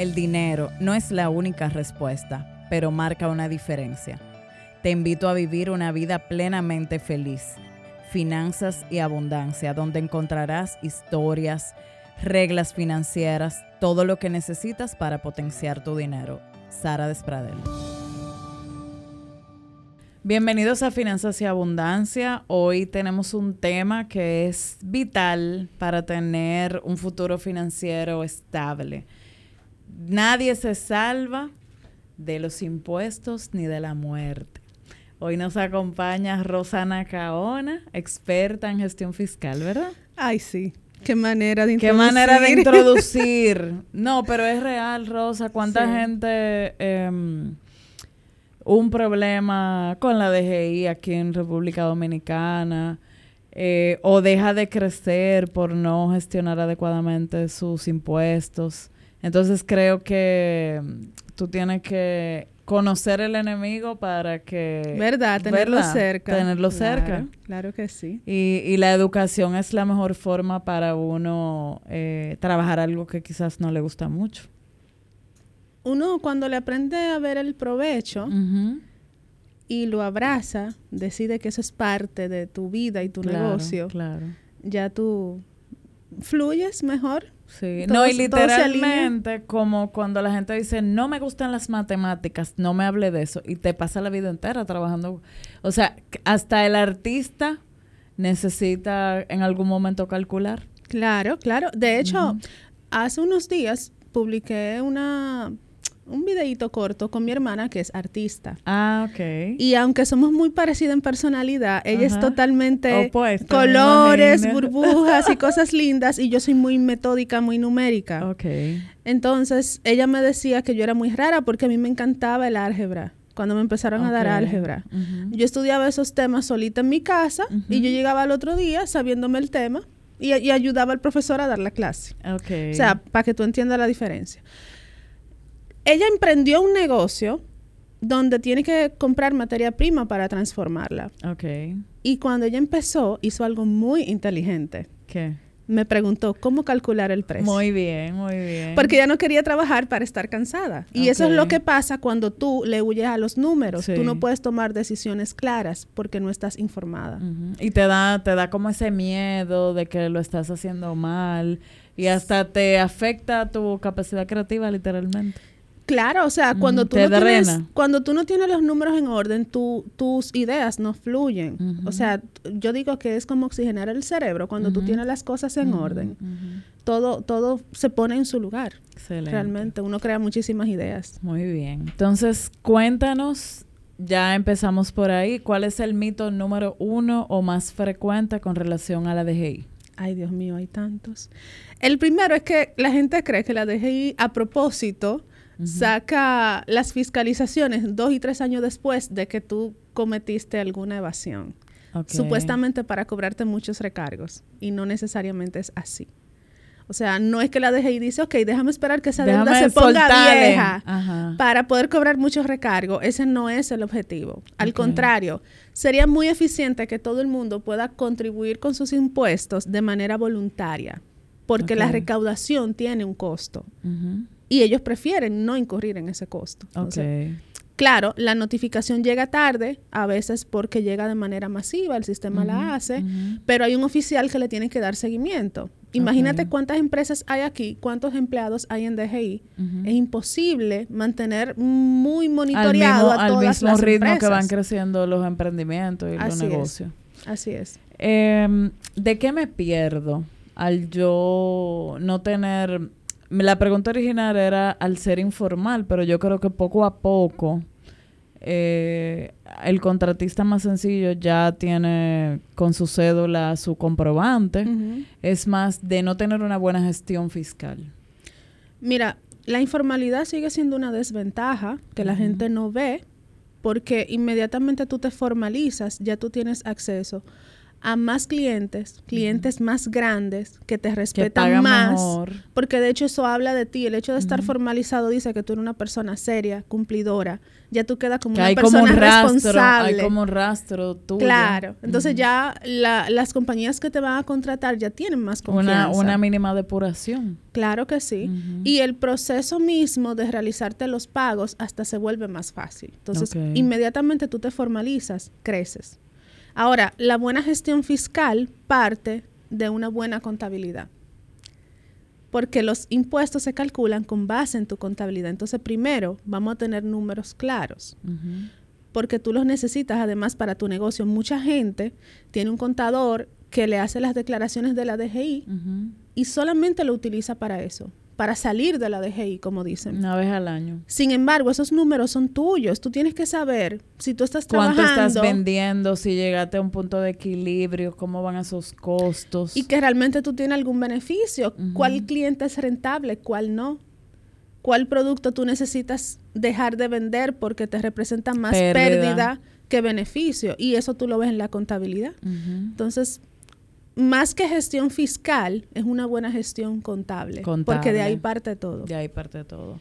El dinero no es la única respuesta, pero marca una diferencia. Te invito a vivir una vida plenamente feliz. Finanzas y abundancia, donde encontrarás historias, reglas financieras, todo lo que necesitas para potenciar tu dinero. Sara Despradel. Bienvenidos a Finanzas y Abundancia. Hoy tenemos un tema que es vital para tener un futuro financiero estable. Nadie se salva de los impuestos ni de la muerte. Hoy nos acompaña Rosana Caona, experta en gestión fiscal, ¿verdad? Ay, sí. Qué manera de introducir. Qué manera de introducir. no, pero es real, Rosa. ¿Cuánta gente... Em, un problema con la DGI aquí en República Dominicana eh, o deja de crecer por no gestionar adecuadamente sus impuestos. Entonces creo que mm, tú tienes que conocer el enemigo para que... ¿Verdad? Tenerlo cerca. Tenerlo cerca. Claro que sí. Y, y, la educación es la mejor forma para uno eh, trabajar algo que quizás no le gusta mucho uno cuando le aprende a ver el provecho y lo abraza, decide que eso es parte de tu vida y tu negocio, claro. ya tú fluyes mejor. Sí, no, y literalmente como cuando la gente dice, no me gustan las matemáticas, no me hable de eso, y te pasa la vida entera trabajando. O sea, hasta el artista necesita en algún momento calcular. Claro, claro. De hecho, hace unos días publiqué una un videíto corto con mi hermana que es artista. Ah, ok. Y aunque somos muy parecidas en personalidad, ella es totalmente colores, burbujas y cosas lindas y yo soy muy metódica, muy numérica. Ok. Entonces, ella me decía que yo era muy rara porque a mí me encantaba el álgebra cuando me empezaron a dar álgebra. Yo estudiaba esos temas solita en mi casa y yo llegaba al otro día sabiéndome el tema y, y ayudaba al profesor a dar la clase. Okay. O sea, para que tú entiendas la diferencia ella emprendió un negocio donde tiene que comprar materia prima para transformarla. Ok. Y cuando ella empezó, hizo algo muy inteligente. ¿Qué? Me preguntó cómo calcular el precio. Muy bien, muy bien. Porque ella no quería trabajar para estar cansada. Y eso es lo que pasa cuando tú le huyes a los números. Tú no puedes tomar decisiones claras porque no estás informada. Y te da, te da como ese miedo de que lo estás haciendo mal. Y hasta te afecta tu capacidad creativa, literalmente. Claro, o sea, cuando, tú no tienes, cuando tú no tienes los números en orden, tus ideas no fluyen. O sea, yo digo que es como oxigenar el cerebro. Cuando tú tienes las cosas en orden, todo, todo se pone en su lugar. Excelente. Realmente, uno crea muchísimas ideas. Muy bien. Entonces, cuéntanos, ya empezamos por ahí, ¿cuál es el mito número uno o más frecuente con relación a la DGI? Ay, Dios mío, hay tantos. El primero es que la gente cree que la DGI, a propósito, saca las fiscalizaciones dos y tres años después de que tú cometiste alguna evasión. Supuestamente para cobrarte muchos recargos. Y no necesariamente es así. O sea, no es que la DGI dice, ok, déjame esperar que esa deuda se ponga vieja para poder cobrar muchos recargos. Ese no es el objetivo. Al contrario, sería muy eficiente que todo el mundo pueda contribuir con sus impuestos de manera voluntaria, porque la recaudación tiene un costo y ellos prefieren no incurrir en ese costo. claro, la notificación llega tarde, a veces porque llega de manera masiva, el sistema la hace, pero hay un oficial que le tiene que dar seguimiento. Imagínate cuántas empresas hay aquí, cuántos empleados hay en DGI. Es imposible mantener muy monitoreado a todas al mismo ritmo que van creciendo los emprendimientos y los negocios. Así es. Em, ¿De qué me pierdo al yo no tener la pregunta original era al ser informal, pero yo creo que poco a poco eh, el contratista más sencillo ya tiene con su cédula su comprobante. Es más de no tener una buena gestión fiscal. Mira, la informalidad sigue siendo una desventaja que la gente no ve porque inmediatamente tú te formalizas, ya tú tienes acceso a más clientes, clientes más grandes, que te respetan más. mejor. Porque de hecho eso habla de ti. El hecho de estar formalizado dice que tú eres una persona seria, cumplidora. Ya tú quedas como Que una hay como persona un rastro, responsable. hay como un rastro tuyo. Claro. Entonces ya la- las compañías que te van a contratar ya tienen más confianza. Una, una mínima depuración. Claro que sí. Y el proceso mismo de realizarte los pagos hasta se vuelve más fácil. Entonces, inmediatamente tú te formalizas, creces. Ahora, la buena gestión fiscal parte de una buena contabilidad. Porque los impuestos se calculan con base en tu contabilidad. Entonces, primero, vamos a tener números claros porque tú los necesitas además para tu negocio. Mucha gente tiene un contador que le hace las declaraciones de la DGI y solamente lo utiliza para eso, para salir de la DGI, como dicen. Una vez al año. Sin embargo, esos números son tuyos. Tú tienes que saber si tú estás ¿Cuánto trabajando estás vendiendo? Si llegaste a un punto de equilibrio, ¿cómo van esos costos? y que realmente tú tienes algún beneficio. ¿Cuál cliente es rentable? ¿Cuál no? ¿Cuál producto tú necesitas dejar de vender porque te representa más Pérdida. pérdida que beneficio? Y eso tú lo ves en la contabilidad. Entonces, más que gestión fiscal, es una buena gestión contable. Porque de ahí Contable. parte todo. De ahí parte todo.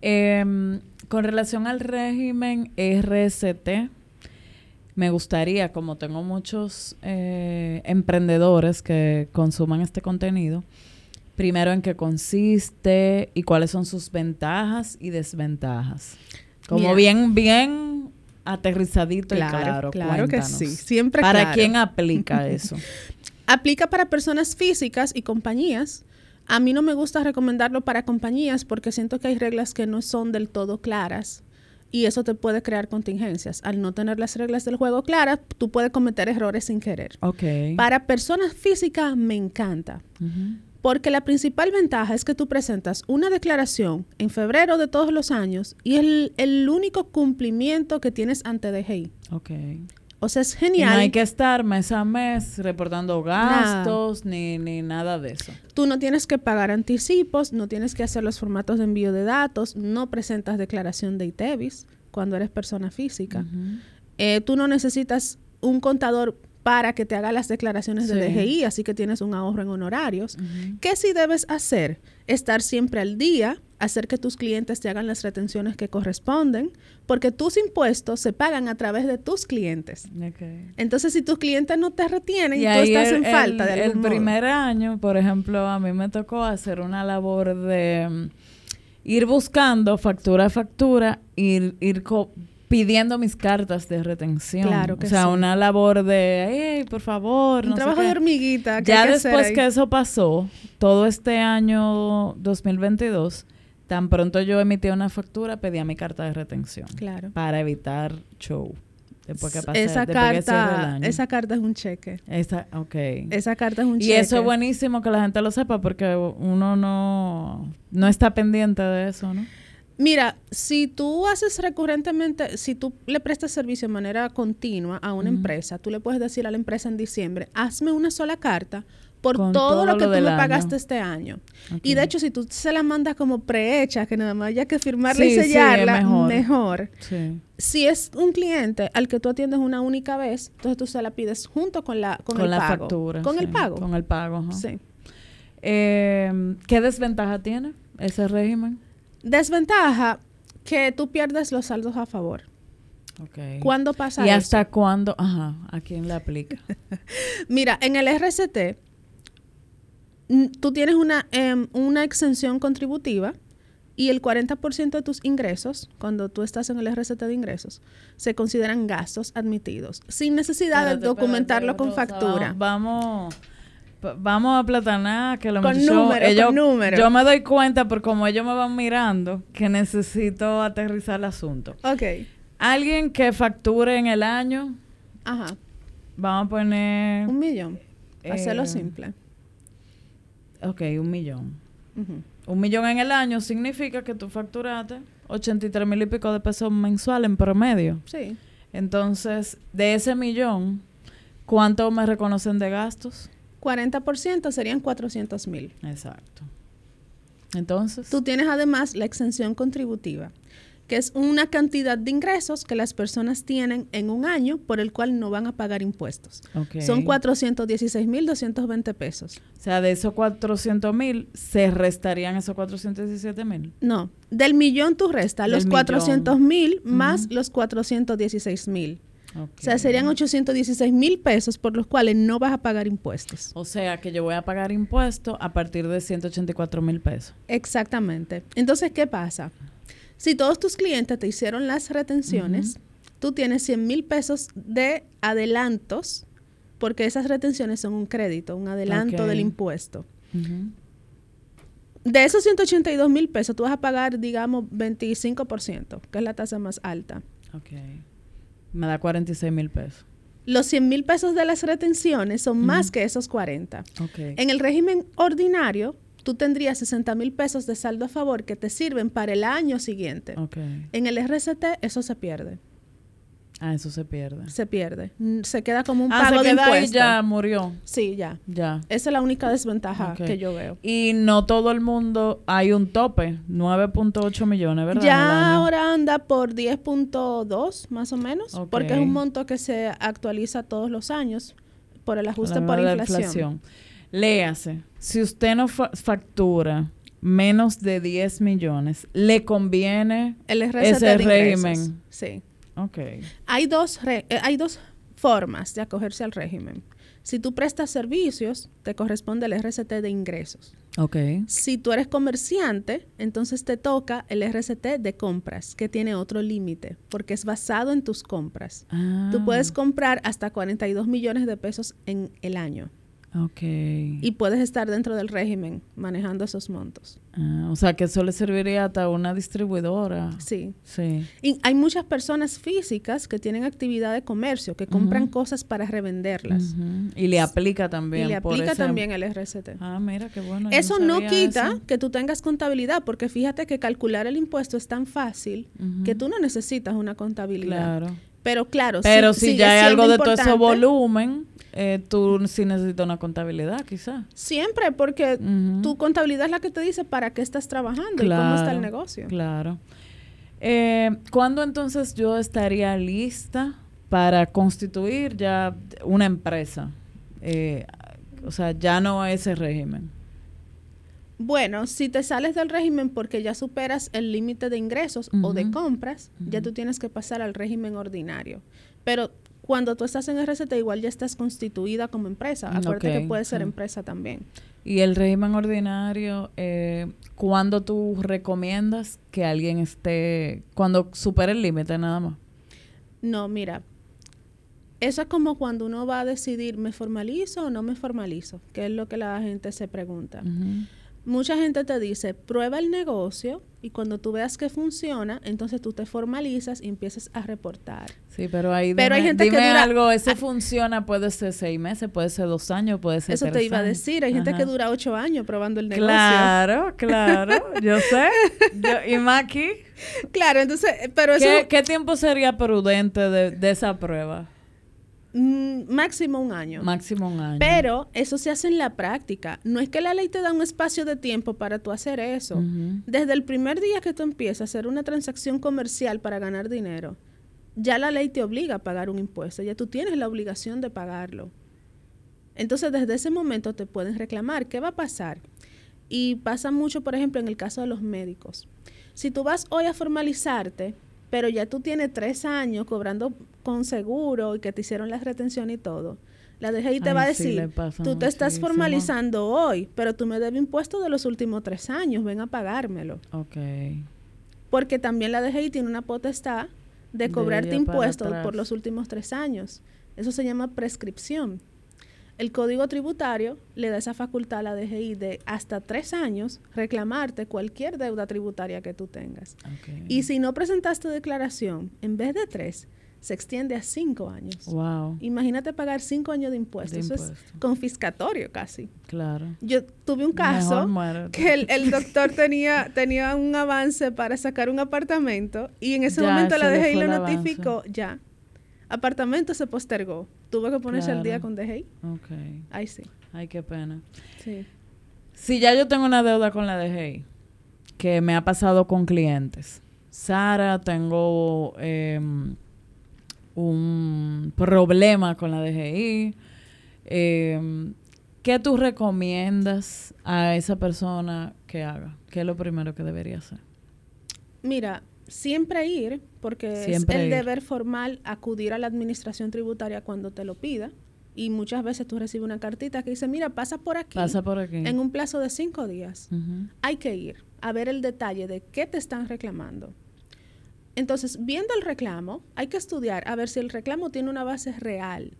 Em, con relación al régimen RST, me gustaría, como tengo muchos eh, emprendedores que consuman este contenido, primero en qué consiste y cuáles son sus ventajas y desventajas. Como bien, bien aterrizadito Claro, y claro. claro que sí, siempre ¿Para claro. quién aplica eso? Aplica para personas físicas y compañías. A mí no me gusta recomendarlo para compañías porque siento que hay reglas que no son del todo claras y eso te puede crear contingencias. Al no tener las reglas del juego claras, tú puedes cometer errores sin querer. Ok. Para personas físicas me encanta. Porque la principal ventaja es que tú presentas una declaración en febrero de todos los años y es el, el único cumplimiento que tienes ante DGI. Ok. O sea, es Y genial. no hay que estar mes a mes reportando gastos ni, ni nada de eso. Tú no tienes que pagar anticipos, no tienes que hacer los formatos de envío de datos, no presentas declaración de ITEVIS cuando eres persona física. Ujú. Eh, tú no necesitas un contador para que te haga las declaraciones de Sí. DGI, así que tienes un ahorro en honorarios. Ujú. ¿Qué sí debes hacer? Estar siempre al día, hacer que tus clientes te hagan las retenciones que corresponden, porque tus impuestos se pagan a través de tus clientes. Entonces, si tus clientes no te retienen, Y tú estás el, en falta de el- el algún modo. primer año, por ejemplo, a mí me tocó hacer una labor de mm, ir buscando factura a factura, ir, ir pidiendo mis cartas de retención. Claro que O sea, sí. una labor de, hey, por favor, Un no sé trabajo qué". de hormiguita. que Ya después que eso pasó, todo este año 2022, tan pronto yo emití una factura, pedía mi carta de retención Claro. para evitar show. Después que pase, esa después que cierre el carta, año. esa carta es un cheque. Esa, ok. Esa carta es un y cheque. eso es buenísimo que la gente lo sepa porque uno no, no está pendiente de eso, ¿no? Mira, si tú haces recurrentemente, si tú le prestas servicio de manera continua a una empresa, tú le puedes decir a la empresa en diciembre, hazme una sola carta por todo, todo lo lo que tú del me año. pagaste este año. Y de hecho, si tú se la mandas como prehecha, que nada más haya que firmarla Sí, y sí, sellarla, mejor. mejor. Sí. Si es un cliente al que tú atiendes una única vez, entonces tú se la pides junto con la con, Con, el la pago. factura. Con el pago. Con el pago, ajá. Sí. Eh, ¿Qué desventaja tiene ese régimen? Desventaja que tú pierdes los saldos a favor. Okay. ¿Cuándo pasa ¿Y eso? hasta cuándo? Ajá, ¿a quién le aplica? Mira, en el RCT tú tienes una, em, una exención contributiva y el 40% de tus ingresos, cuando tú estás en el RCT de ingresos, se consideran gastos admitidos, sin necesidad de documentarlo con Rosa, factura. Vamos, va- vamos a platanar que los Con con ellos- número. Yo me doy cuenta por como ellos me van mirando que necesito aterrizar el asunto. Ok, Alguien que facture en el año, ajá, vamos a poner, un millón, hacerlo Eh, simple. Ok, un millón. Un millón en el año significa que tú facturaste 83 mil y pico de pesos mensual en promedio. Sí, Entonces, de ese millón, ¿cuánto me reconocen de gastos? 40% serían 400 mil. Exacto. Entonces, Tú tienes además la exención contributiva, que es una cantidad de ingresos que las personas tienen en un año por el cual no van a pagar impuestos. Son 416.220 pesos. O sea, de esos 400.000, ¿se restarían esos 417.000? No, del millón tú restas los 400.000 más los 416.000. O sea, serían 816 mil pesos por los cuales no vas a pagar impuestos. O sea, que yo voy a pagar impuestos a partir de 184 mil pesos. Exactamente. Entonces, ¿qué pasa? Si todos tus clientes te hicieron las retenciones, tú tienes 100 mil pesos de adelantos, porque esas retenciones son un crédito, un adelanto del impuesto. De esos 182 mil pesos, tú vas a pagar, digamos, 25%, que es la tasa más alta. Okay. Me da 46 mil pesos. Los 100 mil pesos de las retenciones son más que esos 40. En el régimen ordinario, tú tendrías 60 mil pesos de saldo a favor que te sirven para el año siguiente. En el RCT eso se pierde. Ah, eso se pierde. Se pierde. Se queda como un ah, pago se queda de impuesto. ya murió. Sí, ya. Ya. Esa es la única desventaja que yo veo. Y no todo el mundo hay un tope, 9.8 millones, ¿verdad? Ya ahora anda por 10.2 más o menos, porque es un monto que se actualiza todos los años por el ajuste por inflación. inflación. Léase, si usted no factura menos de 10 millones, ¿le conviene el ese régimen? Sí. Okay. Hay dos, eh, hay dos formas de acogerse al régimen. Si tú prestas servicios, te corresponde el RCT de ingresos. Okay. Si tú eres comerciante, entonces te toca el RCT de compras, que tiene otro límite, porque es basado en tus compras. Tú ah. puedes comprar hasta 42 millones de pesos en el año. Ok. Y puedes estar dentro del régimen manejando esos montos. Ah, o sea, que eso le serviría hasta una distribuidora. Sí. Sí. Y hay muchas personas físicas que tienen actividad de comercio, que compran cosas para revenderlas. Y le aplica también. Y le aplica también el RCT. Ah, mira, qué bueno. Eso no, quita que tú tengas contabilidad, porque fíjate que calcular el impuesto es tan fácil que tú no necesitas una contabilidad. Claro. Pero claro, Pero si, ya hay algo de todo ese volumen, eh, tú sí necesitas una contabilidad, quizás. Siempre, porque tu contabilidad es la que te dice para qué estás trabajando y cómo está el negocio. Claro. Eh, ¿Cuándo entonces yo estaría lista para constituir ya una empresa? Eh, o sea, ya no ese régimen. Bueno, si te sales del régimen porque ya superas el límite de ingresos o de compras, ya tú tienes que pasar al régimen ordinario. Pero cuando tú estás en RCT igual ya estás constituida como empresa. Acuérdate que puede ser empresa también. Y el régimen ordinario, eh, ¿cuándo tú recomiendas que alguien esté, cuando supere el límite nada más? No, mira, eso es como cuando uno va a decidir, ¿me formalizo o no me formalizo? Que es lo que la gente se pregunta mucha gente te dice, prueba el negocio y cuando tú veas que funciona, entonces tú te formalizas y empiezas a reportar. Sí, pero ahí pero hay gente que dura, algo, ese funciona, puede ser seis meses, puede ser dos años, puede ser Eso te iba a decir, hay gente que dura ocho años probando el negocio. Claro, claro, yo sé. Yo, ¿Y Maki? Claro, entonces, pero eso... ¿Qué, tiempo sería prudente de esa prueba? Mm, máximo un año. Máximo un año. Pero eso se hace en la práctica. No es que la ley te da un espacio de tiempo para tú hacer eso. Desde el primer día que tú empiezas a hacer una transacción comercial para ganar dinero, ya la ley te obliga a pagar un impuesto. Ya tú tienes la obligación de pagarlo. Entonces, desde ese momento te pueden reclamar. ¿Qué va a pasar? Y pasa mucho, por ejemplo, en el caso de los médicos. Si tú vas hoy a formalizarte, pero ya tú tienes tres años cobrando con seguro y que te hicieron la retención y todo, la DGI te va a decir, tú te estás formalizando hoy, pero tú me debes impuestos de los últimos tres años, ven a pagármelo. Ok. Porque también la DGI tiene una potestad de cobrarte impuestos por los últimos tres años. Eso se llama prescripción. El código tributario le da esa facultad a la DGI de hasta tres años reclamarte cualquier deuda tributaria que tú tengas. Y si no presentaste declaración, en vez de tres, se extiende a cinco años. Wow. Imagínate pagar cinco años de impuestos. Eso es confiscatorio casi. Claro. Yo tuve un caso que el, doctor tenía, tenía un avance para sacar un apartamento y en ese momento la DGI lo notificó ya Apartamento se postergó. Tuve que ponerse al día con DGI. Ok. Ay, sí. Ay, qué pena. Sí. Si ya yo tengo una deuda con la DGI, que me ha pasado con clientes, Sara, tengo em, un problema con la DGI. Em, ¿Qué tú recomiendas a esa persona que haga? ¿Qué es lo primero que debería hacer? Mira, siempre ir, porque es el deber formal acudir a la administración tributaria cuando te lo pida. Y muchas veces tú recibes una cartita que dice, mira, pasa por aquí. Pasa por aquí. En un plazo de cinco días. Hay que ir a ver el detalle de qué te están reclamando. Entonces, viendo el reclamo, hay que estudiar a ver si el reclamo tiene una base real.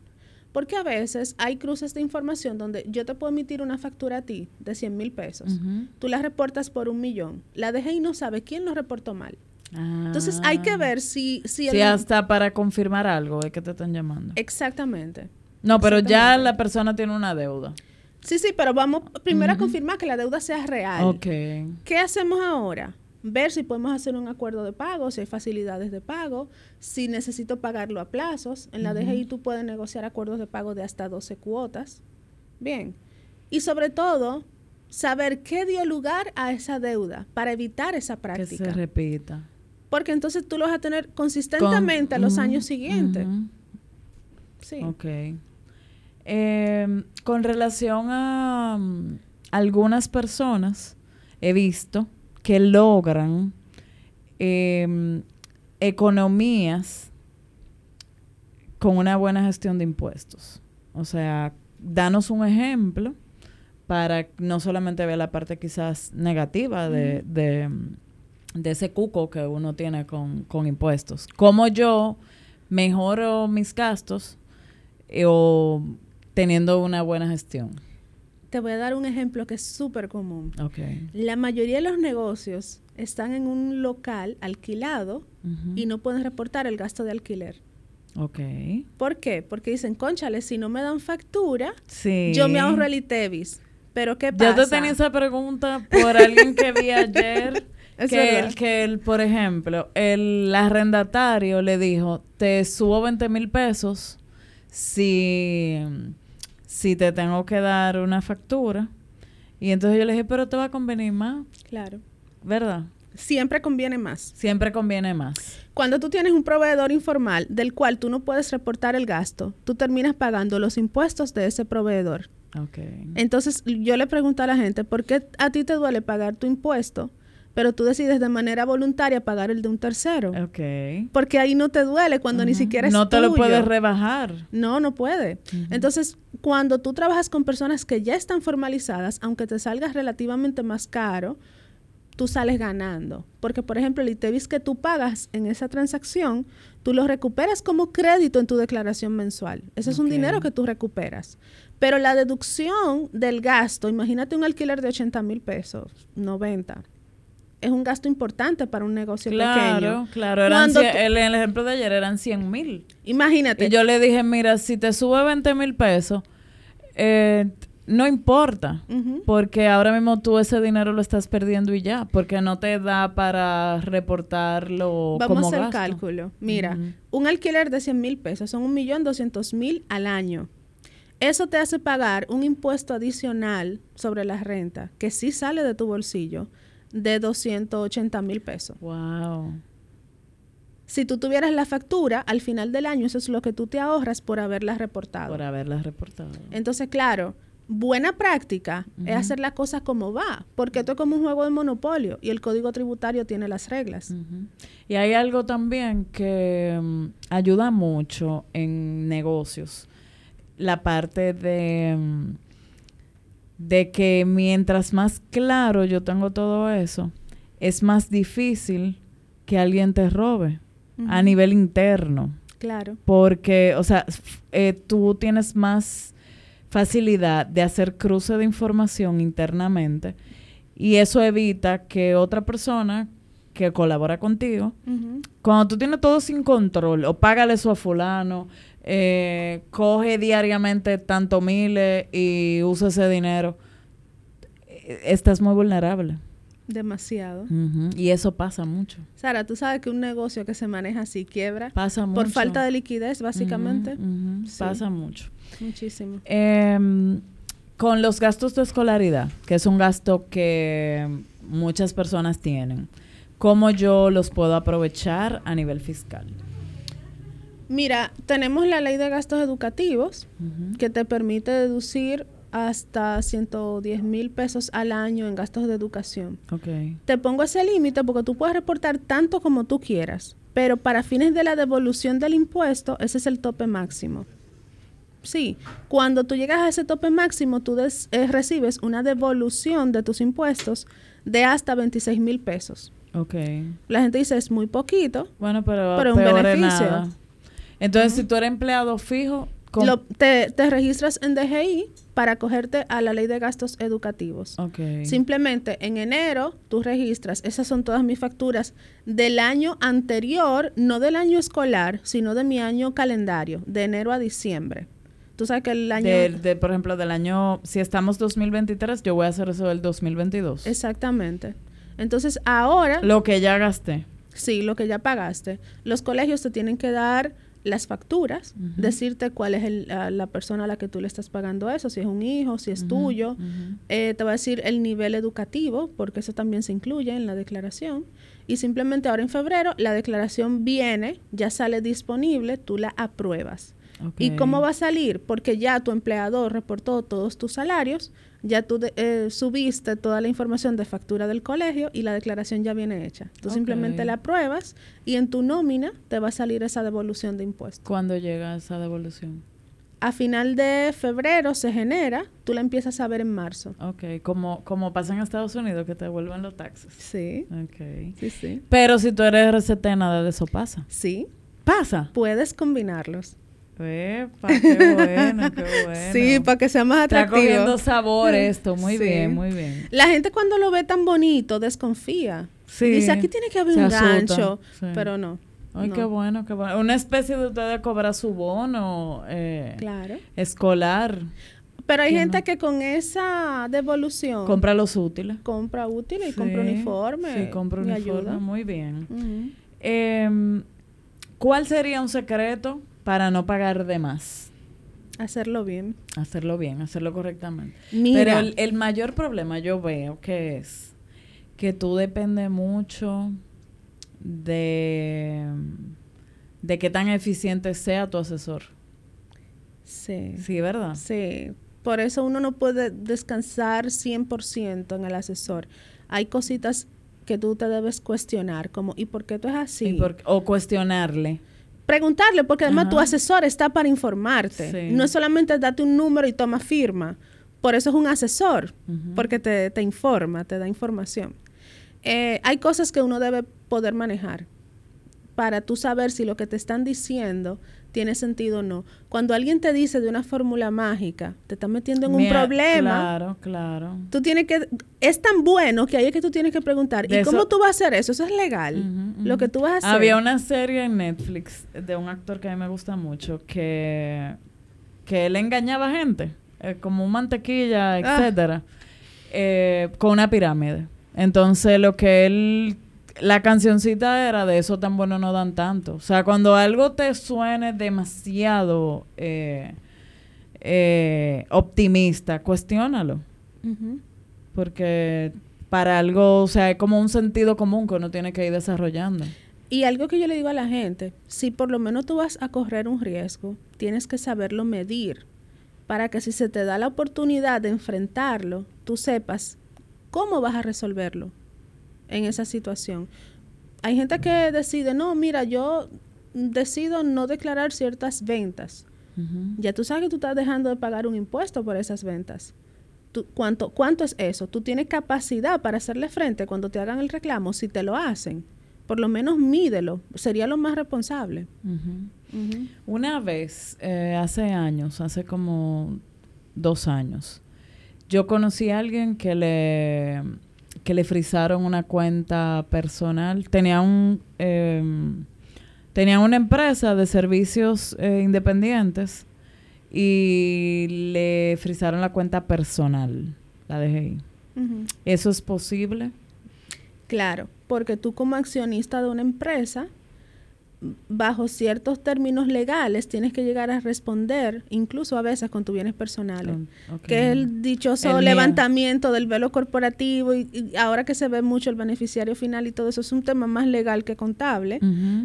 Porque a veces hay cruces de información donde yo te puedo emitir una factura a ti de 100 mil pesos. Tú la reportas por un millón. La DGI no sabe quién lo reportó mal. Entonces hay que ah. ver si... Si, si hasta para confirmar algo es que te están llamando. Exactamente. No, pero ya la persona tiene una deuda. Sí, sí, pero vamos primero a confirmar que la deuda sea real. Ok. ¿Qué hacemos ahora? Ver si podemos hacer un acuerdo de pago, si hay facilidades de pago, si necesito pagarlo a plazos. En la DGI tú puedes negociar acuerdos de pago de hasta 12 cuotas. Bien. Y sobre todo, saber qué dio lugar a esa deuda para evitar esa práctica. Que se repita porque entonces tú lo vas a tener consistentemente a los años siguientes. Sí. Ok. Em, con relación a mm, algunas personas, he visto que logran em, economías con una buena gestión de impuestos. O sea, danos un ejemplo para no solamente ver la parte quizás negativa de, de ese cuco que uno tiene con, impuestos. ¿Cómo yo mejoro mis gastos eh, o teniendo una buena gestión? Te voy a dar un ejemplo que es súper común. La mayoría de los negocios están en un local alquilado y no pueden reportar el gasto de alquiler. Ok. ¿Por qué? Porque dicen, conchale, si no me dan factura, yo me ahorro el ITEVIS. Pero ¿qué pasa? Yo te tenía esa pregunta por alguien que vi ayer que, el, que el, por ejemplo, el arrendatario le dijo, te subo 20 mil pesos si, si te tengo que dar una factura. Y entonces yo le dije, pero te va a convenir más. Claro. ¿Verdad? Siempre conviene más. Siempre conviene más. Cuando tú tienes un proveedor informal del cual tú no puedes reportar el gasto, tú terminas pagando los impuestos de ese proveedor. Okay. Entonces yo le pregunto a la gente, ¿por qué a ti te duele pagar tu impuesto? Pero tú decides de manera voluntaria pagar el de un tercero. Ok. Porque ahí no te duele cuando ni siquiera es No te lo puedes rebajar. No, no puede. Entonces, cuando tú trabajas con personas que ya están formalizadas, aunque te salgas relativamente más caro, tú sales ganando. Porque, por ejemplo, el ITEVIS que tú pagas en esa transacción, tú lo recuperas como crédito en tu declaración mensual. Ese es un dinero que tú recuperas. Pero la deducción del gasto, imagínate un alquiler de 80 mil pesos, 90 es un gasto importante para un negocio pequeño. Claro, claro. el, el, ejemplo de ayer eran 100 mil. Imagínate. Y yo le dije, mira, si te sube 20 mil pesos, eh, no importa, porque ahora mismo tú ese dinero lo estás perdiendo y ya, porque no te da para reportarlo Vamos a hacer cálculo. Mira, un alquiler de 100 mil pesos son un millón doscientos mil al año. Eso te hace pagar un impuesto adicional sobre la renta, que sí sale de tu bolsillo, de 280 mil pesos. Wow. Si tú tuvieras la factura, al final del año eso es lo que tú te ahorras por haberla reportado. Por haberla reportado. Entonces, claro, buena práctica es hacer las cosas como va, porque esto es como un juego de monopolio y el código tributario tiene las reglas. Y hay algo también que mm, ayuda mucho en negocios, la parte de... Mm, de que mientras más claro yo tengo todo eso, es más difícil que alguien te robe a nivel interno. Claro. Porque, o sea, eh, tú tienes más facilidad de hacer cruce de información internamente y eso evita que otra persona que colabora contigo, cuando tú tienes todo sin control, o págale eso a fulano, eh, coge diariamente tanto miles y usa ese dinero, eh, estás muy vulnerable. Demasiado. Y eso pasa mucho. Sara, tú sabes que un negocio que se maneja así quiebra. Pasa mucho. Por falta de liquidez, básicamente. Pasa mucho. Muchísimo. Em, con los gastos de escolaridad, que es un gasto que muchas personas tienen ¿cómo yo los puedo aprovechar a nivel fiscal? Mira, tenemos la ley de gastos educativos que te permite deducir hasta 110 mil pesos al año en gastos de educación. Okay. Te pongo ese límite porque tú puedes reportar tanto como tú quieras, pero para fines de la devolución del impuesto, ese es el tope máximo. Sí, cuando tú llegas a ese tope máximo, tú eh, recibes una devolución de tus impuestos de hasta 26 mil pesos. Ok. La gente dice, es muy poquito, bueno, pero, pero un beneficio. Entonces, si tú eres empleado fijo, te, te, registras en DGI para acogerte a la ley de gastos educativos. Okay. Simplemente en enero tú registras, esas son todas mis facturas del año anterior, no del año escolar, sino de mi año calendario, de enero a diciembre. Tú sabes que el año... De, por ejemplo, del año, si estamos 2023, yo voy a hacer eso del 2022. Exactamente. Entonces, ahora... Lo que ya gasté. Sí, lo que ya pagaste. Los colegios te tienen que dar las facturas, decirte cuál es la persona a la que tú le estás pagando eso, si es un hijo, si es tuyo. Eh, te va a decir el nivel educativo, porque eso también se incluye en la declaración. Y simplemente ahora en febrero la declaración viene, ya sale disponible, tú la apruebas. ¿Y cómo va a salir? Porque ya tu empleador reportó todos tus salarios, ya tú eh, subiste toda la información de factura del colegio y la declaración ya viene hecha. Tú simplemente la apruebas y en tu nómina te va a salir esa devolución de impuestos. ¿Cuándo llega esa devolución? A final de febrero se genera, tú la empiezas a ver en marzo. Ok, como, como pasa en Estados Unidos, que te devuelven los taxes. Sí. Ok. Sí, sí. Pero si tú eres RCT, nada de eso pasa. Sí. ¿Pasa? Puedes combinarlos. Epa, qué bueno, qué bueno. Sí, para que sea más atractivo. Está cogiendo sabor esto, muy bien, muy bien. La gente cuando lo ve tan bonito desconfía. Sí. Dice, aquí tiene que haber un gancho, pero no. Ay, qué bueno, qué bueno. Una especie de usted cobrar su bono eh, claro. escolar. Pero hay gente que con esa devolución... Compra los útiles. Compra útiles y compra uniforme. Sí, compra uniforme, muy bien. Em, ¿Cuál sería un secreto para no pagar de más. Hacerlo bien. Hacerlo bien, hacerlo correctamente. Pero el, mayor problema yo veo que es que tú dependes mucho de, de qué tan eficiente sea tu asesor. Sí. Sí, ¿verdad? Sí. Por eso uno no puede descansar 100% en el asesor. Hay cositas que tú te debes cuestionar, como ¿y por qué tú es así? o cuestionarle preguntarle, porque además tu asesor está para informarte. No es solamente darte un número y toma firma. Por eso es un asesor, porque te, te, informa, te da información. Eh, hay cosas que uno debe poder manejar para tú saber si lo que te están diciendo tiene sentido o no. Cuando alguien te dice de una fórmula mágica, te está metiendo en un problema. Claro, claro. Tú tienes que, es tan bueno que ahí es que tú tienes que preguntar, ¿y cómo tú vas a hacer eso? Eso es legal. Lo que tú vas a hacer. Había una serie en Netflix de un actor que a mí me gusta mucho que, que él engañaba gente, eh, como un mantequilla, ah. etcétera, eh, con una pirámide. Entonces lo que él la cancioncita era de eso tan bueno no dan tanto. O sea, cuando algo te suene demasiado eh, eh, optimista, cuestiónalo. Porque para algo, o sea, es como un sentido común que uno tiene que ir desarrollando. Y algo que yo le digo a la gente, si por lo menos tú vas a correr un riesgo, tienes que saberlo medir para que si se te da la oportunidad de enfrentarlo, tú sepas cómo vas a resolverlo en esa situación. Hay gente que decide, no, mira, yo decido no declarar ciertas ventas. Ya tú sabes que tú estás dejando de pagar un impuesto por esas ventas. ¿cuánto, ¿Cuánto es eso? Tú tienes capacidad para hacerle frente cuando te hagan el reclamo, si te lo hacen. Por lo menos mídelo, sería lo más responsable. Una vez, eh, hace años, hace como dos años, yo conocí a alguien que le que le frizaron una cuenta personal. Tenía un em, tenía una empresa de servicios eh, independientes y le frizaron la cuenta personal, la DGI. ¿Eso es posible? Claro, porque tú como accionista de una empresa bajo ciertos términos legales tienes que llegar a responder, incluso a veces con tus bienes personales, que es el dichoso levantamiento del velo corporativo y, ahora que se ve mucho el beneficiario final y todo eso es un tema más legal que contable,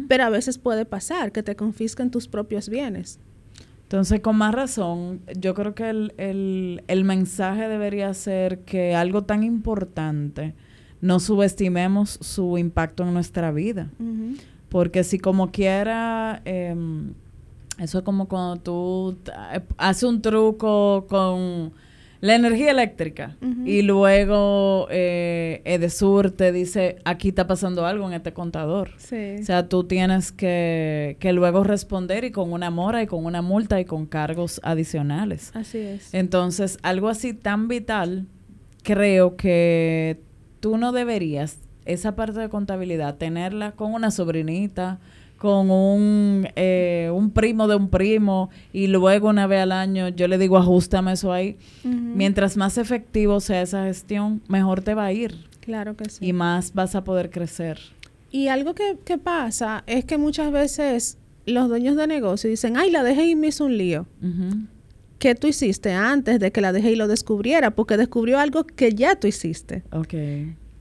pero a veces puede pasar que te confisquen tus propios bienes. Entonces, con más razón, yo creo que el, el mensaje debería ser que algo tan importante, no subestimemos su impacto en nuestra vida. Porque si como quiera, em, eso es como cuando tú eh, haces un truco con la energía eléctrica y luego eh, Edesur te dice, aquí está pasando algo en este contador. O sea, tú tienes que, que luego responder y con una mora y con una multa y con cargos adicionales. Así es. Entonces, algo así tan vital, creo que tú no deberías esa parte de contabilidad tenerla con una sobrinita, con un, eh, un primo de un primo y luego una vez al año yo le digo ajustame eso ahí. Mientras más efectivo sea esa gestión, mejor te va a ir. Claro que sí. Y más vas a poder crecer. Y algo que, que pasa es que muchas veces los dueños de negocio dicen, ay, la dejé y me hizo un lío. ¿Qué tú hiciste antes de que la dejé y lo descubriera? Porque descubrió algo que ya tú hiciste. Ok.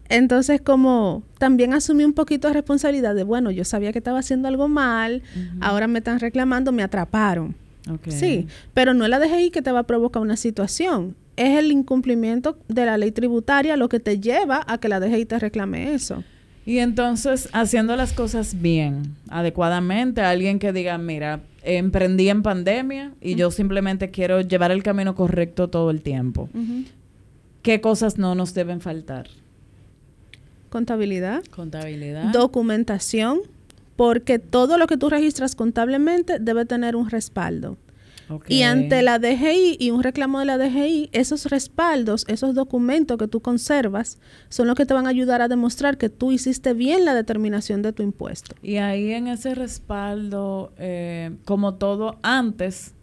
Entonces, como también asumí un poquito de responsabilidad de, bueno, yo sabía que estaba haciendo algo mal, ahora me están reclamando, me atraparon. Sí, pero no es la DGI que te va a provocar una situación. Es el incumplimiento de la ley tributaria lo que te lleva a que la DGI te reclame eso. Y entonces, haciendo las cosas bien, adecuadamente, alguien que diga, mira, emprendí en pandemia y yo simplemente quiero llevar el camino correcto todo el tiempo. ¿Qué cosas no nos deben faltar? Contabilidad. Contabilidad. Documentación, porque todo lo que tú registras contablemente debe tener un respaldo. Y ante la DGI y un reclamo de la DGI, esos respaldos, esos documentos que tú conservas, son los que te van a ayudar a demostrar que tú hiciste bien la determinación de tu impuesto. Y ahí en ese respaldo, eh, como todo antes,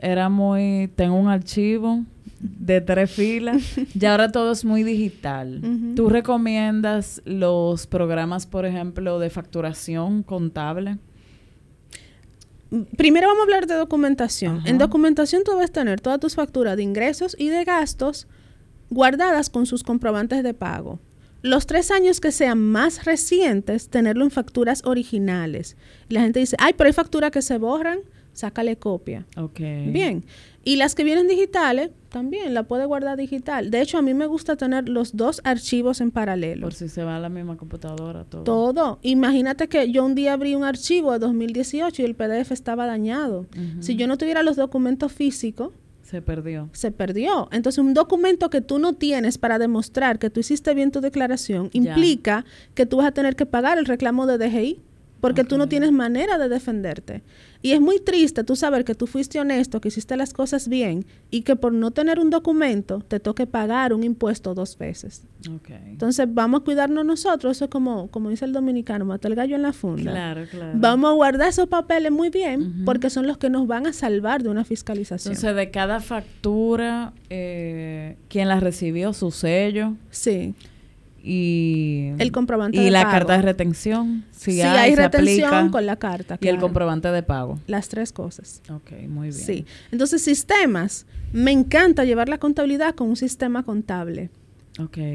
era muy, tengo un archivo, de tres filas. y ahora todo es muy digital. ¿Tú recomiendas los programas, por ejemplo, de facturación contable? Primero vamos a hablar de documentación. En documentación tú debes tener todas tus facturas de ingresos y de gastos guardadas con sus comprobantes de pago. Los tres años que sean más recientes, tenerlo en facturas originales. Y la gente dice, ay, pero hay facturas que se borran, sácale copia. Ok. Bien. Y las que vienen digitales, también la puede guardar digital. De hecho, a mí me gusta tener los dos archivos en paralelo. Por si se va a la misma computadora, todo. Todo. Imagínate que yo un día abrí un archivo de 2018 y el PDF estaba dañado. Si yo no tuviera los documentos físicos, se perdió. Se perdió. Entonces, un documento que tú no tienes para demostrar que tú hiciste bien tu declaración implica que tú vas a tener que pagar el reclamo de DGI porque tú no tienes manera de defenderte. Y es muy triste tú saber que tú fuiste honesto, que hiciste las cosas bien y que por no tener un documento te toque pagar un impuesto dos veces. Entonces vamos a cuidarnos nosotros, eso es como, como dice el dominicano, mata el gallo en la funda. Claro, claro. Vamos a guardar esos papeles muy bien porque son los que nos van a salvar de una fiscalización. Entonces de cada factura, eh, ¿quién la recibió? Su sello. Sí y el comprobante y la carta de retención si hay, retención con la carta y el comprobante de pago. Las tres cosas. Ok muy bien. Sí. Entonces sistemas. Me encanta llevar la contabilidad con un sistema contable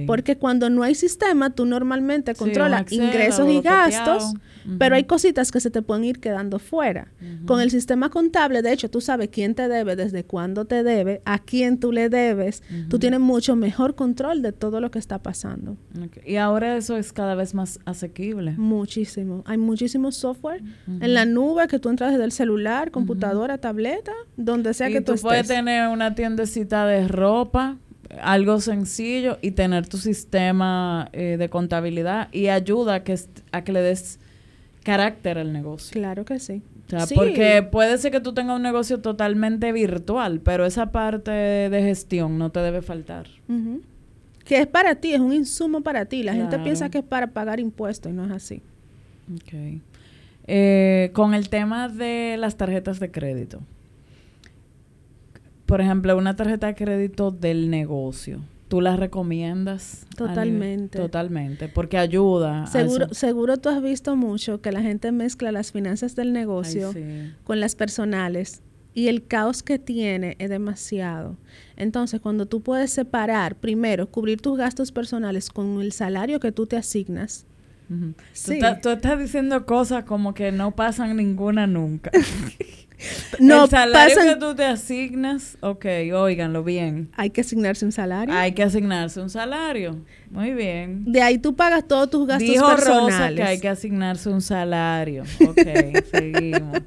porque cuando no hay sistema, tú normalmente controlas ingresos y gastos, pero hay cositas que se te pueden ir quedando fuera. Con el sistema contable, de hecho, tú sabes quién te debe, desde cuándo te debe, a quién tú le debes. Tú tienes mucho mejor control de todo lo que está pasando. Y ahora eso es cada vez más asequible. Muchísimo. Hay muchísimo software en la nube que tú entras desde el celular, computadora, tableta, donde sea que tú, tú puedes tener una tiendecita de ropa algo sencillo y tener tu sistema eh, de contabilidad y ayuda a que, a que le des carácter al negocio. Claro que sí. porque puede ser que tú tengas un negocio totalmente virtual, pero esa parte de gestión no te debe faltar. Que es para ti, es un insumo para ti. La gente piensa que es para pagar impuestos y no es así. Eh, con el tema de las tarjetas de crédito por ejemplo, una tarjeta de crédito del negocio. tú las recomiendas. Totalmente. totalmente, porque ayuda. Seguro, seguro tú has visto mucho que la gente mezcla las finanzas del negocio con las personales y el caos que tiene es demasiado. Entonces, cuando tú puedes separar, primero, cubrir tus gastos personales con el salario que tú te asignas. tú, estás diciendo cosas como que no pasan ninguna nunca. No, el salario que tú te asignas, ok, óiganlo bien. Hay que asignarse un salario. Hay que asignarse un salario. Muy bien. De ahí tú pagas todos tus gastos Dijo Rosa que hay que asignarse un salario. Ok, seguimos.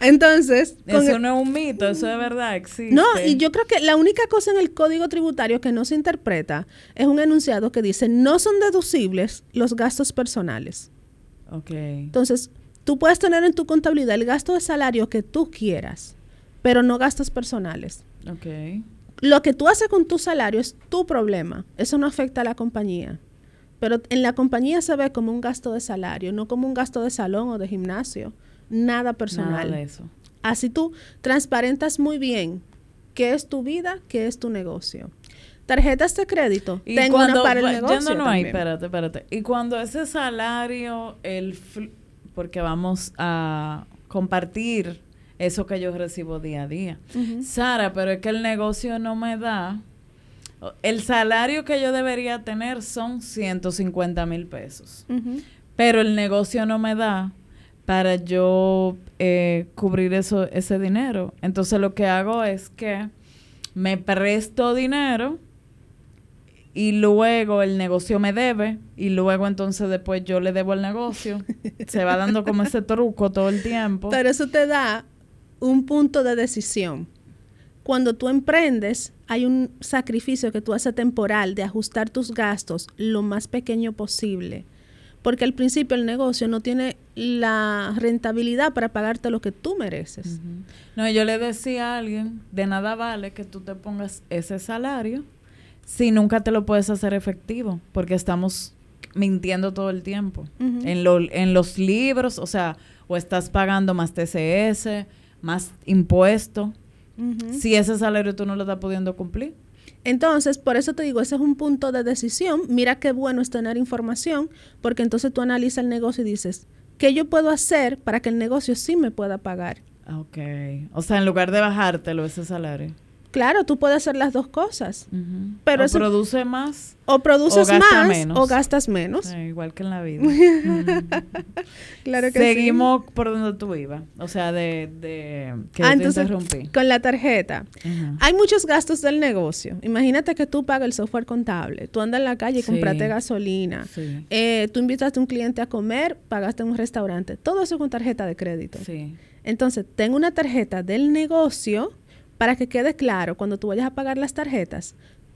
Entonces. Eso no es un mito, eso de verdad existe. No, y yo creo que la única cosa en el código tributario que no se interpreta es un enunciado que dice: no son deducibles los gastos personales. Ok. Entonces, Tú puedes tener en tu contabilidad el gasto de salario que tú quieras, pero no gastos personales. Ok. Lo que tú haces con tu salario es tu problema. Eso no afecta a la compañía. Pero en la compañía se ve como un gasto de salario, no como un gasto de salón o de gimnasio. Nada personal. Nada de eso. Así tú transparentas muy bien qué es tu vida, qué es tu negocio. Tarjetas de crédito. Y Tengo una para el negocio. no, hay, espérate, espérate. Y cuando ese salario, el porque vamos a compartir eso que yo recibo día a día. Sara, pero es que el negocio no me da. El salario que yo debería tener son 150 mil pesos. Pero el negocio no me da para yo eh, cubrir eso, ese dinero. Entonces lo que hago es que me presto dinero y luego el negocio me debe y luego entonces después yo le debo al negocio. Se va dando como ese truco todo el tiempo. Pero eso te da un punto de decisión. Cuando tú emprendes, hay un sacrificio que tú haces temporal de ajustar tus gastos lo más pequeño posible. Porque al principio el negocio no tiene la rentabilidad para pagarte lo que tú mereces. No, yo le decía a alguien, de nada vale que tú te pongas ese salario si nunca te lo puedes hacer efectivo, porque estamos mintiendo todo el tiempo. en, lo, en los libros, o sea, o estás pagando más TCS, más impuesto, si ese salario tú no lo estás pudiendo cumplir. Entonces, por eso te digo, ese es un punto de decisión. Mira qué bueno es tener información, porque entonces tú analizas el negocio y dices, ¿qué yo puedo hacer para que el negocio sí me pueda pagar? Ok. O sea, en lugar de bajártelo ese salario. Claro, tú puedes hacer las dos cosas. Pero o produce más. O produces más o gastas menos. igual que en la vida. claro que Seguimos por donde tú ibas. O sea, de, de que ah, te interrumpí. Con la tarjeta. Hay muchos gastos del negocio. Imagínate que tú pagas el software contable. Tú andas en la calle y compraste gasolina. Eh, tú invitaste a un cliente a comer, pagaste en un restaurante. Todo eso con tarjeta de crédito. Entonces, tengo una tarjeta del negocio para que quede claro, cuando tú vayas a pagar las tarjetas,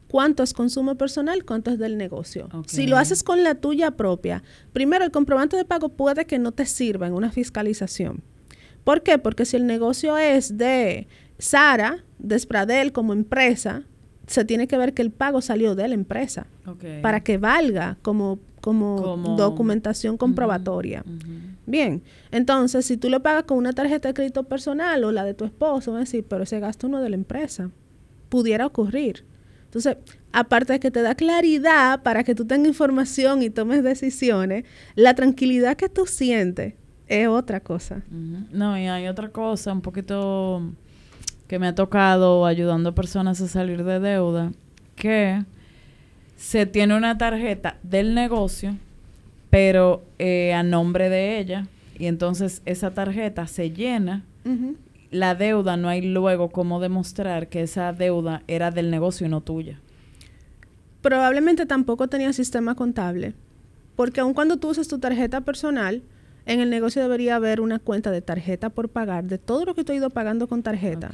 cuánto es consumo personal, cuánto es del negocio. Si lo haces con la tuya propia, primero el comprobante de pago puede que no te sirva en una fiscalización. ¿Por qué? Porque si el negocio es de Sara, de Spradel como empresa, se tiene que ver que el pago salió de la empresa para que valga como, como, documentación comprobatoria. Bien, entonces si tú lo pagas con una tarjeta de crédito personal o la de tu esposo, van a decir, pero ese gasto no de la empresa. Pudiera ocurrir. Entonces, aparte de que te da claridad para que tú tengas información y tomes decisiones, la tranquilidad que tú sientes es otra cosa. No, y hay otra cosa un poquito que me ha tocado ayudando a personas a salir de deuda, que se tiene una tarjeta del negocio pero eh, a nombre de ella. Y entonces esa tarjeta se llena. La deuda no hay luego cómo demostrar que esa deuda era del negocio y no tuya. Probablemente tampoco tenía sistema contable. Porque aun cuando tú usas tu tarjeta personal, en el negocio debería haber una cuenta de tarjeta por pagar, de todo lo que tú has ido pagando con tarjeta.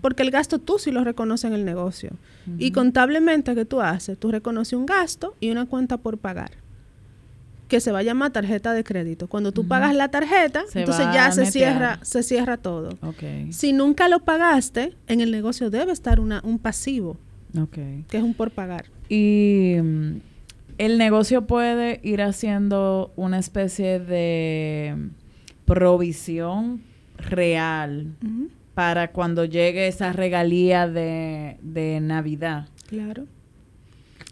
Porque el gasto tú sí lo reconoces en el negocio. Y contablemente que tú haces, tú reconoces un gasto y una cuenta por pagar que se va a llamar tarjeta de crédito. Cuando tú pagas la tarjeta, entonces ya se cierra, se cierra todo. Si nunca lo pagaste, en el negocio debe estar una, un pasivo, que es un por pagar. Y mm, el negocio puede ir haciendo una especie de provisión real para cuando llegue esa regalía de, de Navidad. Claro.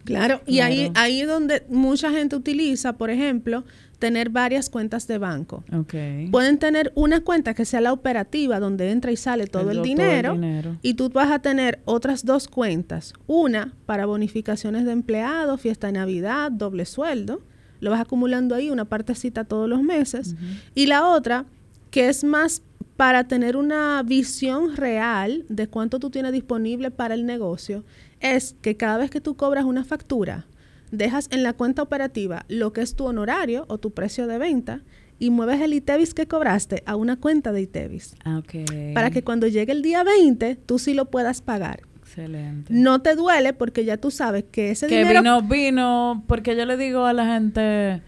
Claro, y ahí ahí es donde mucha gente utiliza, por ejemplo, tener varias cuentas de banco. Okay. Pueden tener una cuenta que sea la operativa, donde entra y sale todo el, dinero, y tú vas a tener otras dos cuentas. Una para bonificaciones de empleados, fiesta de Navidad, doble sueldo. Lo vas acumulando ahí, una partecita todos los meses. Y la otra, que es más para tener una visión real de cuánto tú tienes disponible para el negocio, es que cada vez que tú cobras una factura, dejas en la cuenta operativa lo que es tu honorario o tu precio de venta y mueves el ITEVIS que cobraste a una cuenta de ITEVIS. Ah, okay. Para que cuando llegue el día 20 tú sí lo puedas pagar. Excelente. No te duele porque ya tú sabes que ese que dinero... vino, vino, porque yo le digo a la gente,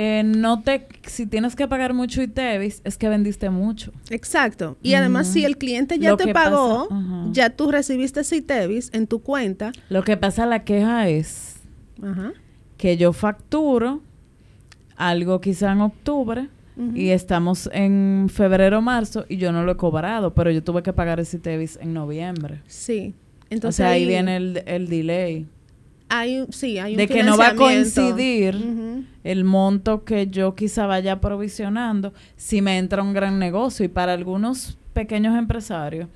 eh, no te, si tienes que pagar mucho ITEVIS, es que vendiste mucho. Exacto. Y además, si el cliente ya te pagó, ya tú recibiste ese ITEVIS en tu cuenta. Lo que pasa, la queja es que yo facturo algo quizá en octubre y estamos en febrero marzo y yo no lo he cobrado, pero yo tuve que pagar ese ITEVIS en noviembre. Sí. Entonces ahí, viene el, el delay. Hay, sí, hay un de que no va a coincidir el monto que yo quizá vaya aprovisionando si me entra un gran negocio. Y para algunos pequeños empresarios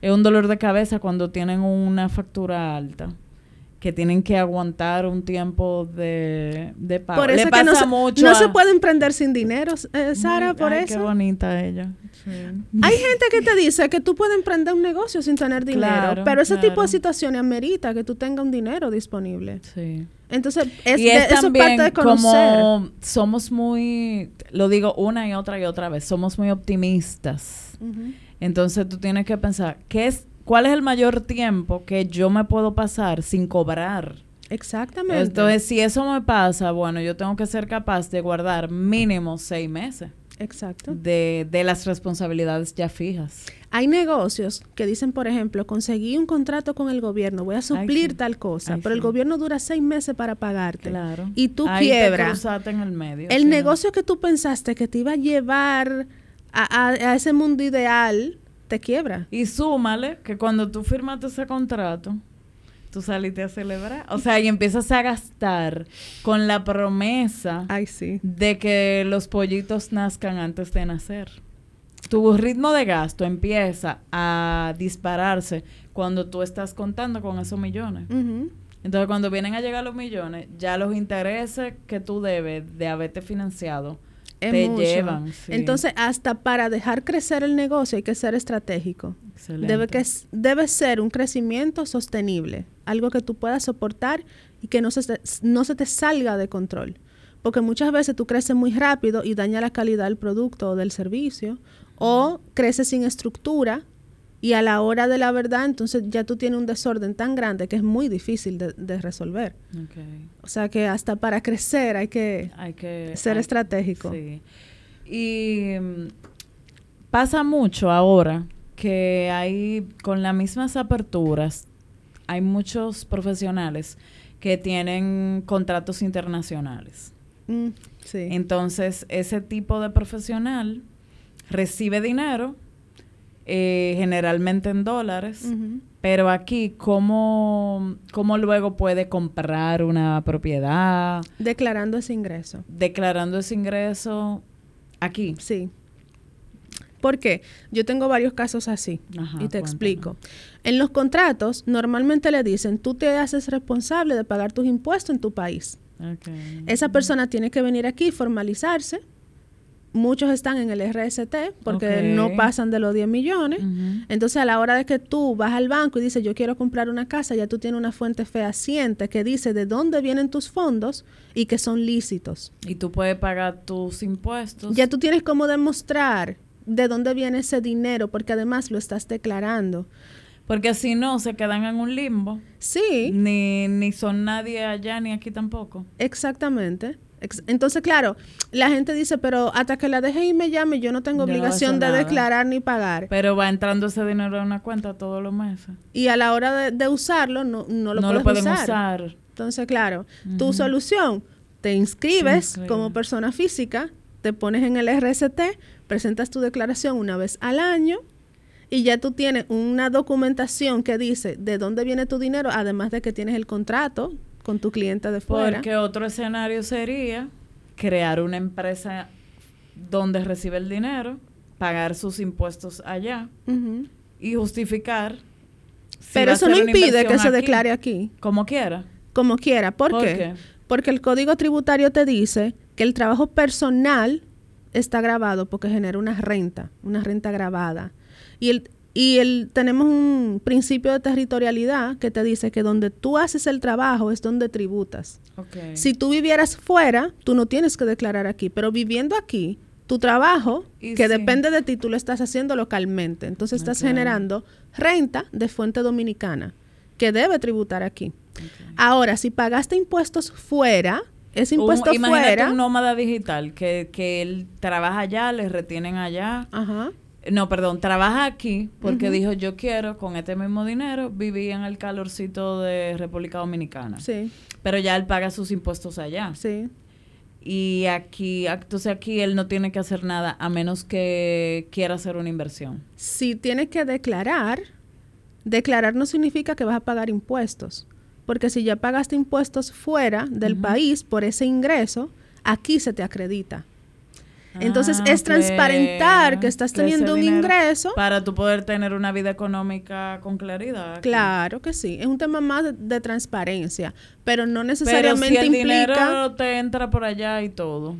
es un dolor de cabeza cuando tienen una factura alta que tienen que aguantar un tiempo de, de pago. Por eso Le que pasa no, se, mucho no a- se puede emprender sin dinero, eh, Sara, por Ay, eso. Qué bonita ella. Sí. Hay gente que te dice que tú puedes emprender un negocio sin tener dinero, Claro, pero ese tipo de situaciones amerita que tú tengas un dinero disponible. Sí. Entonces, es, y de- es eso es también parte de conocer. como somos muy, lo digo una y otra y otra vez, somos muy optimistas. Entonces tú tienes que pensar, ¿qué es, ¿cuál es el mayor tiempo que yo me puedo pasar sin cobrar? Exactamente. Entonces, si eso me pasa, bueno, yo tengo que ser capaz de guardar mínimo seis meses Exacto. de, de las responsabilidades ya fijas. Hay negocios que dicen, por ejemplo, conseguí un contrato con el gobierno, voy a suplir sí. tal cosa, Ay, pero el gobierno dura seis meses para pagarte. Claro. Y tú Ahí te quiebras. cruzaste en el medio. El negocio que tú pensaste que te iba a llevar a, a- a ese mundo ideal, te quiebra. Y súmale que cuando tú firmaste ese contrato, tú saliste a celebrar. O sea, y empiezas a gastar con la promesa Ay, sí. de que los pollitos nazcan antes de nacer. Tu ritmo de gasto empieza a dispararse cuando tú estás contando con esos millones. Entonces, cuando vienen a llegar los millones, ya los intereses que tú debes de haberte financiado Es te mucho. llevan. sí. Entonces, hasta para dejar crecer el negocio hay que ser estratégico. Excelente. Debe, que, debe ser un crecimiento sostenible, algo que tú puedas soportar y que no se, te- no se te salga de control. Porque muchas veces tú creces muy rápido y daña la calidad del producto o del servicio, o creces sin estructura y a la hora de la verdad, entonces ya tú tienes un desorden tan grande que es muy difícil de, de resolver. O sea que hasta para crecer hay que Hay que ser hay- estratégico. Sí. Y mm, pasa mucho ahora que hay con las mismas aperturas hay muchos profesionales que tienen contratos internacionales. Mm, sí. Entonces, ese tipo de profesional recibe dinero, eh, generalmente en dólares, pero aquí, ¿cómo, ¿cómo luego puede comprar una propiedad? Declarando ese ingreso. declarando ese ingreso aquí. Sí. ¿Por qué? Yo tengo varios casos así Ajá, y te cuéntame. explico. En los contratos normalmente le dicen, tú te haces responsable de pagar tus impuestos en tu país. Okay. Esa persona tiene que venir aquí, formalizarse. Muchos están en el RST porque no pasan de los 10 millones. Entonces, a la hora de que tú vas al banco y dices, yo quiero comprar una casa, ya tú tienes una fuente fehaciente que dice de dónde vienen tus fondos y que son lícitos. Y tú puedes pagar tus impuestos. Ya tú tienes cómo demostrar de dónde viene ese dinero, porque además lo estás declarando. Porque si no, se quedan en un limbo. Sí, Ni, ni son nadie allá ni aquí tampoco. exactamente. Entonces, claro, la gente dice, pero hasta que la DGI me llame, yo no tengo Yo a obligación de nada. declarar ni pagar. Pero va entrando ese dinero en una cuenta todos los meses. Y a la hora de, de usarlo, no, no lo no puedes lo pueden usar. usar. Entonces, claro, tu solución, te inscribes Te inscribes. como persona física, te pones en el RST, presentas tu declaración una vez al año y ya tú tienes una documentación que dice de dónde viene tu dinero, además de que tienes el contrato con tu cliente de fuera. Porque otro escenario sería crear una empresa donde recibe el dinero, pagar sus impuestos allá y justificar. Pero eso no impide que se declare aquí. Como quiera. Como quiera. ¿Por, qué? Porque el código tributario te dice que el trabajo personal está grabado porque genera una renta, una renta grabada. Y el, y el, tenemos un principio de territorialidad que te dice que donde tú haces el trabajo es donde tributas. Si tú vivieras fuera, tú no tienes que declarar aquí, pero viviendo aquí, tu trabajo, que depende de ti, tú lo estás haciendo localmente. Entonces estás generando renta de fuente dominicana que debe tributar aquí. Ahora, si pagaste impuestos fuera, ese impuesto un, fuera. un nómada digital que, que él trabaja allá, le retienen allá. Ajá. No, perdón, trabaja aquí porque dijo yo quiero con este mismo dinero vivir en el calorcito de República Dominicana. Sí. Pero ya él paga sus impuestos allá. Sí. Y aquí, entonces aquí él no tiene que hacer nada a menos que quiera hacer una inversión. Si tiene que declarar, declarar no significa que vas a pagar impuestos. Porque si ya pagaste impuestos fuera del país por ese ingreso, aquí se te acredita. Entonces ah, es transparentar que estás teniendo un ingreso. Para tú poder tener una vida económica con claridad. Claro que sí. Es un tema más de, transparencia. Pero no necesariamente pero si el dinero te entra por allá y todo.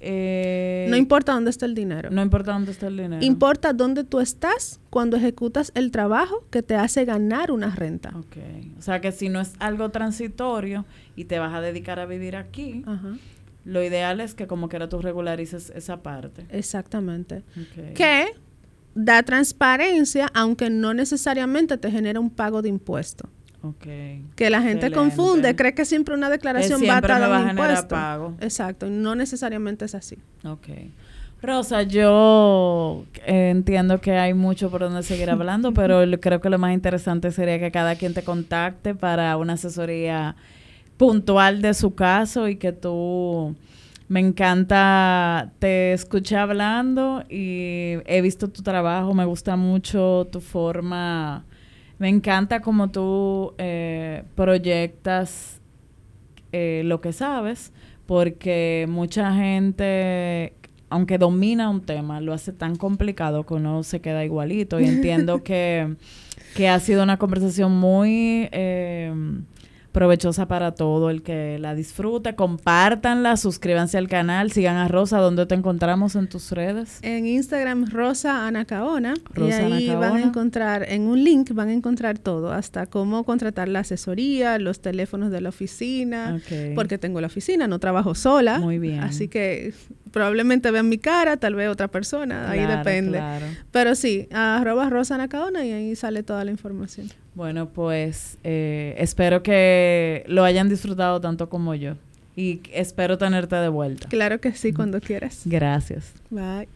Eh, no importa dónde está el dinero. No importa dónde está el dinero. Importa dónde tú estás cuando ejecutas el trabajo que te hace ganar una renta. Ok. O sea que si no es algo transitorio y te vas a dedicar a vivir aquí, Ajá lo ideal es que como quiera tú regularices esa parte. Exactamente. Que da transparencia, aunque no necesariamente te genera un pago de impuesto. Okay. Que la gente confunde, cree que siempre una declaración va a dar un impuesto. Pago. Exacto, no necesariamente es así. Ok. Rosa, yo eh, entiendo que hay mucho por donde seguir hablando, pero creo que lo más interesante sería que cada quien te contacte para una asesoría puntual de su caso y que tú me encanta, te escuché hablando y he visto tu trabajo, me gusta mucho tu forma, me encanta como tú eh, proyectas eh, lo que sabes, porque mucha gente, aunque domina un tema, lo hace tan complicado que uno se queda igualito. Y entiendo que, que ha sido una conversación muy... Eh, provechosa para todo el que la disfrute. Compártanla, suscríbanse al canal, sigan a Rosa. ¿Dónde te encontramos en tus redes? En Instagram, Rosa Anacaona. Rosa y ahí van a encontrar, en un link van a encontrar todo, hasta cómo contratar la asesoría, los teléfonos de la oficina, porque tengo la oficina, no trabajo sola. Muy bien. Así que probablemente vean mi cara, tal vez otra persona, ahí depende. Pero sí, arroba Rosa Anacaona y ahí sale toda la información. Bueno, pues eh, espero que lo hayan disfrutado tanto como yo y espero tenerte de vuelta. Claro que sí, cuando quieras. Gracias. Bye.